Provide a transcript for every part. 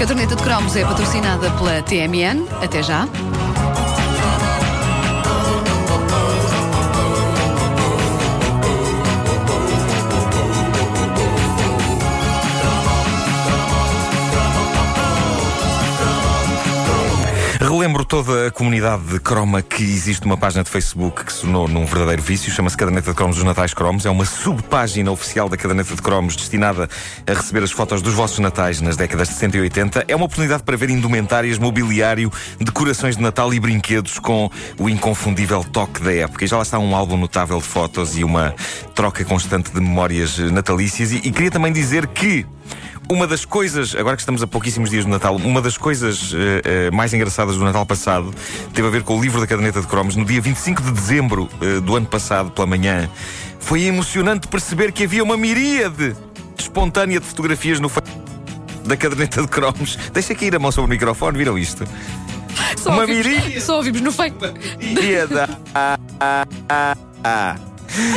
caderneta de cromos é patrocinada pela TMN. Até já. Toda a comunidade de croma que existe uma página de Facebook que se num verdadeiro vício, chama-se Caderneta de Cromos dos Natais Cromos. É uma subpágina oficial da Caderneta de Cromos destinada a receber as fotos dos vossos natais nas décadas de 60 e 80. É uma oportunidade para ver indumentárias, mobiliário, decorações de Natal e brinquedos com o inconfundível toque da época. E já lá está um álbum notável de fotos e uma troca constante de memórias natalícias. E, e queria também dizer que uma das coisas, agora que estamos a pouquíssimos dias do Natal, uma das coisas uh, uh, mais engraçadas do Natal passado teve a ver com o livro da caderneta de cromos. No dia 25 de dezembro uh, do ano passado, pela manhã, foi emocionante perceber que havia uma miríade espontânea de fotografias no da caderneta de cromos. Deixa aqui ir a mão sobre o microfone, viram isto? Só uma miríade. Só ouvimos no feio. Miríade. Ah, ah, ah, ah.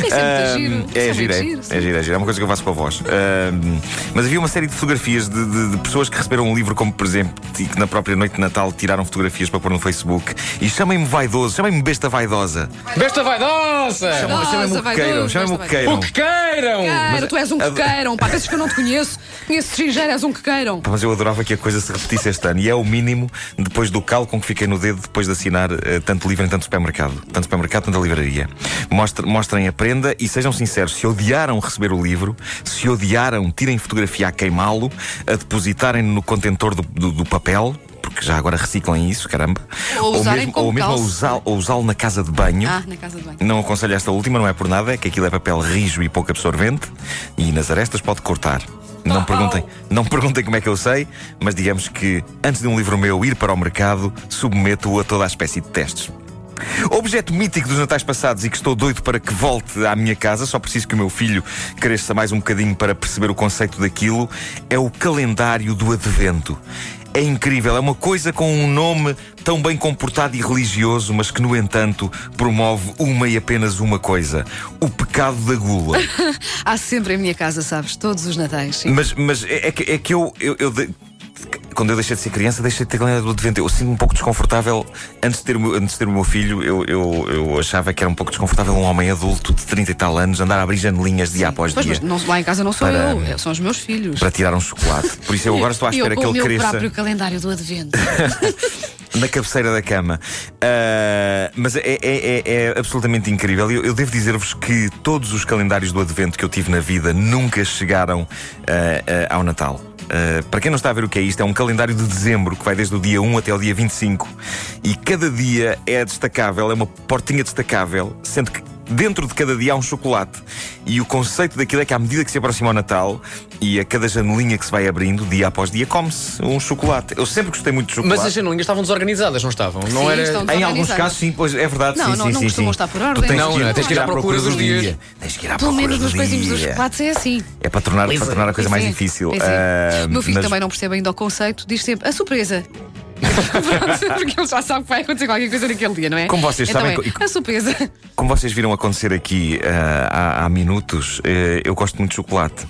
Isso é muito giro. É, Isso giro, é, giro, é giro, é giro. É uma coisa que eu faço para voz. mas havia uma série de fotografias de, de- de pessoas que receberam um livro como presente e que na própria noite de Natal tiraram fotografias para pôr no Facebook. E chamem-me vaidoso, chamem-me besta vaidosa. Besta vaidosa! Chamem-me o que queiram, chamem-me o que queiram. O que queiram! Cara, tu és um quequeiram, pá, pensas que eu não te conheço? Conheço estrangeiro, és um quequeiram. Pá, Mas eu adorava que a coisa se repetisse este ano. E é o mínimo depois do calo com que fiquei no dedo depois de assinar eh, tanto livro em tanto supermercado. Tanto supermercado, tanto a livraria. Mostre- mostrem a prenda e sejam sinceros. Se odiaram receber o livro, se odiaram, tirem fotografia a queimá-lo, a depositarem no contentor do, do- do papel. Porque já agora reciclem isso, caramba. Ou usarem mesmo, ou mesmo a calço. usá- ou usá-lo na casa de banho. Ah, na casa de banho. Não aconselho esta última, não é por nada, é que aquilo é papel rijo e pouco absorvente e nas arestas pode cortar. Não perguntem, não perguntem como é que eu sei, mas digamos que antes de um livro meu ir para o mercado, submeto-o a toda a espécie de testes. Objeto mítico dos Natais passados e que estou doido para que volte à minha casa, só preciso que o meu filho cresça mais um bocadinho para perceber o conceito daquilo, é o calendário do Advento. É incrível, é uma coisa com um nome tão bem comportado e religioso, mas que, no entanto, promove uma e apenas uma coisa: o pecado da gula. Há sempre em minha casa, sabes? Todos os natais. sim. Mas, mas é, é que, é que eu. eu- eu de- Quando eu deixei de ser criança, deixei de ter calendário do advento. Eu sinto-me um pouco desconfortável. Antes de ter o meu, antes de ter o meu filho, eu, eu, eu achava que era um pouco desconfortável um homem adulto de 30 e tal anos andar a abrir janelinhas dia após Pois, dia mas não, lá em casa não sou Para- eu, são os meus filhos. para tirar um chocolate. Por isso eu agora estou à E eu espera com que o ele meu cresça próprio calendário do advento. na cabeceira da cama. Ah, mas é, é- é- é absolutamente incrível. Eu, eu devo dizer-vos que todos os calendários do advento que eu tive na vida nunca chegaram ah, ah, ao Natal. Ah, para quem não está a ver o que é isto, é um calendário de dezembro que vai desde o dia 1 até o dia 25 e cada dia é destacável, é uma portinha destacável, sendo que dentro de cada dia há um chocolate. E o conceito daquilo é que à medida que se aproxima o Natal e a cada janelinha que se vai abrindo, dia após dia, come-se um chocolate. Eu sempre gostei muito de chocolate. Mas as janelinhas estavam desorganizadas, não estavam? Não Sim, era. estão- Em alguns casos, sim, pois é verdade. Não, sim, não- sim, não sim, costumam sim. estar por Tu ordem. tens Não, que ir- não, tens que ir à procura dos dias. dia. Tens que ir à Pelo procura menos nos coisinhos dos chocolates é assim. É para tornar, para tornar a coisa mais é, difícil. pois é. Ah, O meu filho mas- também não percebe ainda o conceito, diz sempre a surpresa. Porque ele já sabe que vai acontecer qualquer coisa naquele dia, não é? Como vocês então sabem, é, a surpresa. Como vocês viram acontecer aqui ah, há, há minutos, eh, eu gosto muito de chocolate.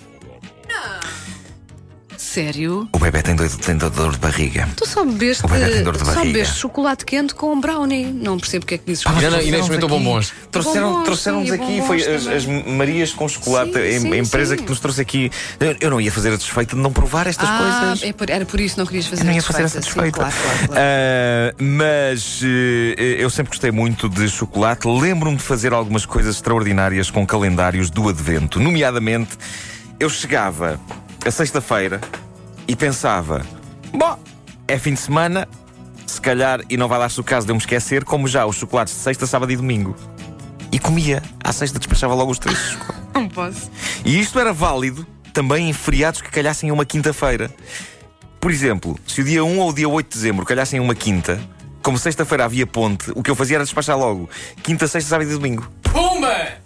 Sério? O bebê tem, doido, tem dor de barriga. Tu só bebeste, O bebê tem dor de só barriga. bebeste chocolate quente com brownie. Não percebo porque é que dizes Ah, Não, não, e momento aqui- bombons. Trouxeram, trouxeram-nos sim, aqui, foi as, as Marias com chocolate, Sim, a, sim, a empresa sim. que nos trouxe aqui. Eu, eu não ia fazer a desfeita de não provar estas ah, coisas. é por- era por isso que não querias fazer Eu não ia fazer essa desfeita. Sim, claro, claro, claro. Ah, mas eh, eu sempre gostei muito de chocolate. Lembro-me de fazer algumas coisas extraordinárias com calendários do Advento. Nomeadamente, eu chegava a sexta-feira e pensava: bom, é fim de semana, se calhar, e não vai dar-se o caso de eu me esquecer, como já os chocolates de sexta, sábado e domingo. E comia. À sexta despachava logo os três chocolates. Não posso. E isto era válido também em feriados que calhassem uma quinta-feira. Por exemplo, se o dia 1 ou o dia 8 de dezembro calhassem uma quinta, como sexta-feira havia ponte, o que eu fazia era despachar logo. Quinta, sexta, sábado e domingo. Pumba!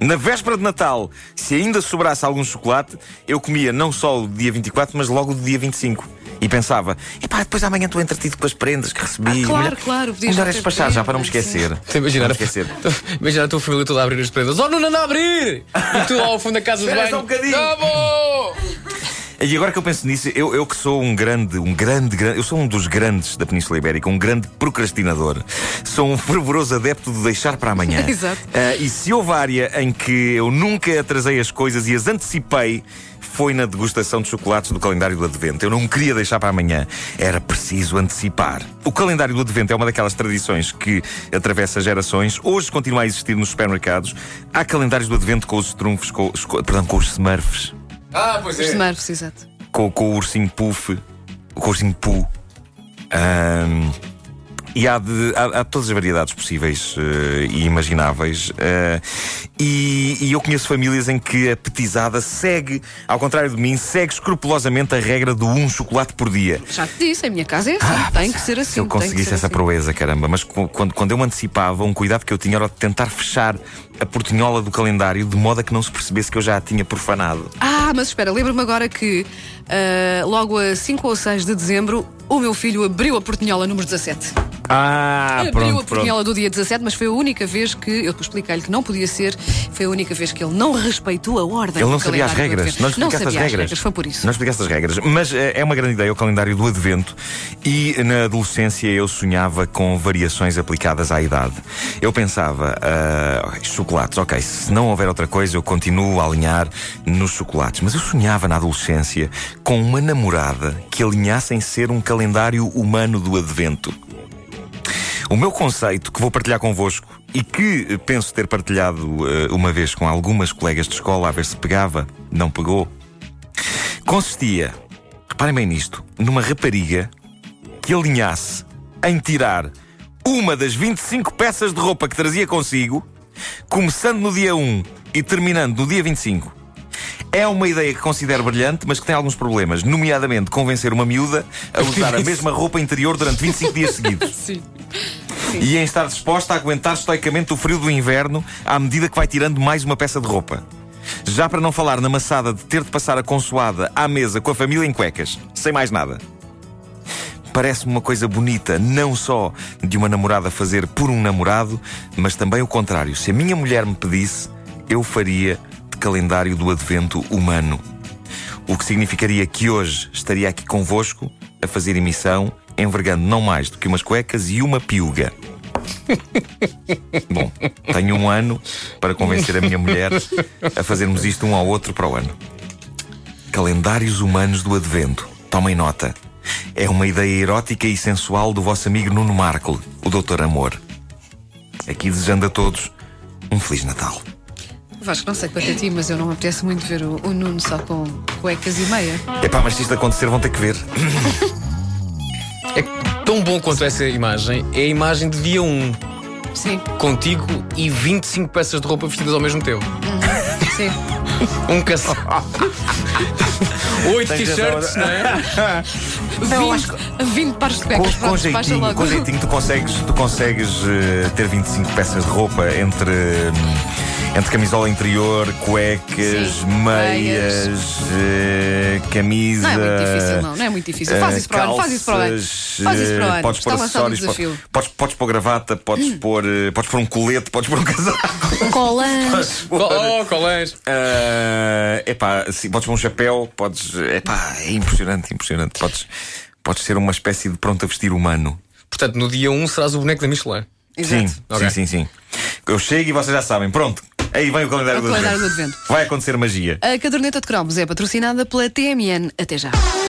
Na véspera de Natal, se ainda sobrasse algum chocolate, eu comia não só o dia 24, mas logo o dia 25. E pensava, epá, depois amanhã estou entretido com as prendas que recebi. Ah, claro, melhor, claro, Melhor já é despachar já para não me esquecer. Você imaginar, não esquecer. imaginar a tua família toda a abrir as prendas. Oh, não anda a abrir! E tu lá ao fundo da casa de Espera banho. só um bocadinho. Tá bom! E agora que eu penso nisso, eu, eu que sou um grande, um grande, grande, eu sou um dos grandes da Península Ibérica, um grande procrastinador. Sou um fervoroso adepto de deixar para amanhã. Exato. Ah, e se houve área em que eu nunca atrasei as coisas e as antecipei, foi na degustação de chocolates do calendário do Advento. Eu não queria deixar para amanhã. Era preciso antecipar. O calendário do Advento é uma daquelas tradições que atravessa gerações. Hoje continua a existir nos supermercados. Há calendários do Advento com os trunfos, com, os- com- perdão, com os Smurfs Ah, pois Os é. Smurfs, exato. com, com o ursinho Puff, com o ursinho Poo. Ahm, e há, de, há, há todas as variedades possíveis eh, e imagináveis. eh, e, e eu conheço famílias em que a petizada segue, ao contrário de mim, segue escrupulosamente a regra do um chocolate por dia. Já te disse, em minha casa é assim. tem que ser assim. Se eu conseguisse essa assim. proeza, caramba, mas quando, quando eu me antecipava, um cuidado que eu tinha era de tentar fechar a portinhola do calendário de modo a que não se percebesse que eu já a tinha profanado. Ah, mas espera, lembro-me agora que ah, logo a 5 ou 6 de dezembro o meu filho abriu a portinhola número 17. Ah, abriu a pronto, pronto. portinhola do dia 17, mas foi a única vez que eu expliquei-lhe que não podia ser, foi a única vez que ele não respeitou a ordem. Ele não sabia as regras. Não explicaste sabia as as regras. Foi por isso. Não explicaste as regras. Mas eh, é uma grande ideia o calendário do Advento. E na adolescência eu sonhava com variações aplicadas à idade. Eu pensava, ok, chocolates, ok, se não houver outra coisa, eu continuo a alinhar nos chocolates. Mas eu sonhava na adolescência com uma namorada que alinhasse em ser um calendário humano do Advento. O meu conceito, que vou partilhar convosco e que penso ter partilhado eh, uma vez com algumas colegas de escola, a ver se pegava, não pegou, consistia, reparem bem nisto, numa rapariga que alinhasse em tirar uma das 25 peças de roupa que trazia consigo, começando no dia 1 e terminando no dia 25. É uma ideia que considero brilhante, mas que tem alguns problemas, nomeadamente convencer uma miúda a usar a mesma roupa interior durante 25 dias seguidos. Sim. E em estar disposta a aguentar estoicamente o frio do inverno à medida que vai tirando mais uma peça de roupa. Já para não falar na maçada de ter de passar a consoada à mesa com a família em cuecas, sem mais nada. Parece-me uma coisa bonita, não só de uma namorada fazer por um namorado, mas também o contrário. Se a minha mulher me pedisse, eu faria de calendário do advento humano. O que significaria que hoje estaria aqui convosco a fazer emissão, envergando não mais do que umas cuecas e uma piuga. Bom, tenho um ano para convencer a minha mulher a fazermos isto um ao outro para o ano. Calendários humanos do Advento. Tomem nota. É uma ideia erótica e sensual do vosso amigo Nuno Markle, o Doutor Amor. Aqui desejando a todos um Feliz Natal. Vasco, não sei quanto a ti, mas eu não me apetece muito ver o, o Nuno só com cuecas e meia. Epá, mas se isto acontecer, vão ter que ver. É tão bom quanto essa imagem é a imagem de dia 1. Sim, Contigo e 25 peças de roupa vestidas ao mesmo tempo. sim. Um casaco. Oito t-shirts, não é? 20, 20 pares de cuecas. com jeitinho, com jeitinho tu consegues, tu consegues eh, ter 25 peças de roupa entre, hum, entre camisola interior, cuecas, Sim, meias, eh, camisa. Não é muito difícil, não. Não é muito difícil. Faz eh, isso para o ano. Faz isso para o ano. Faz isso para o eh, ano. Podes pôr acessórios. Hum. podes, podes pôr gravata, podes, pôr, eh, podes pôr um colete, podes pôr um casaco. Colãs. Oh, colãs. epá, sim, podes pôr um chapéu, podes. Epá, é impressionante, impressionante. Podes, podes ser uma espécie de pronto a vestir humano. Portanto, no dia 1 serás o boneco da Michelin. Sim, Exato. Ok. sim, sim, sim. Eu chego e vocês já sabem. Pronto, aí vem o calendário, O do, calendário do advento. Vai acontecer magia. A caderneta de cromos é patrocinada pela TMN. Até já.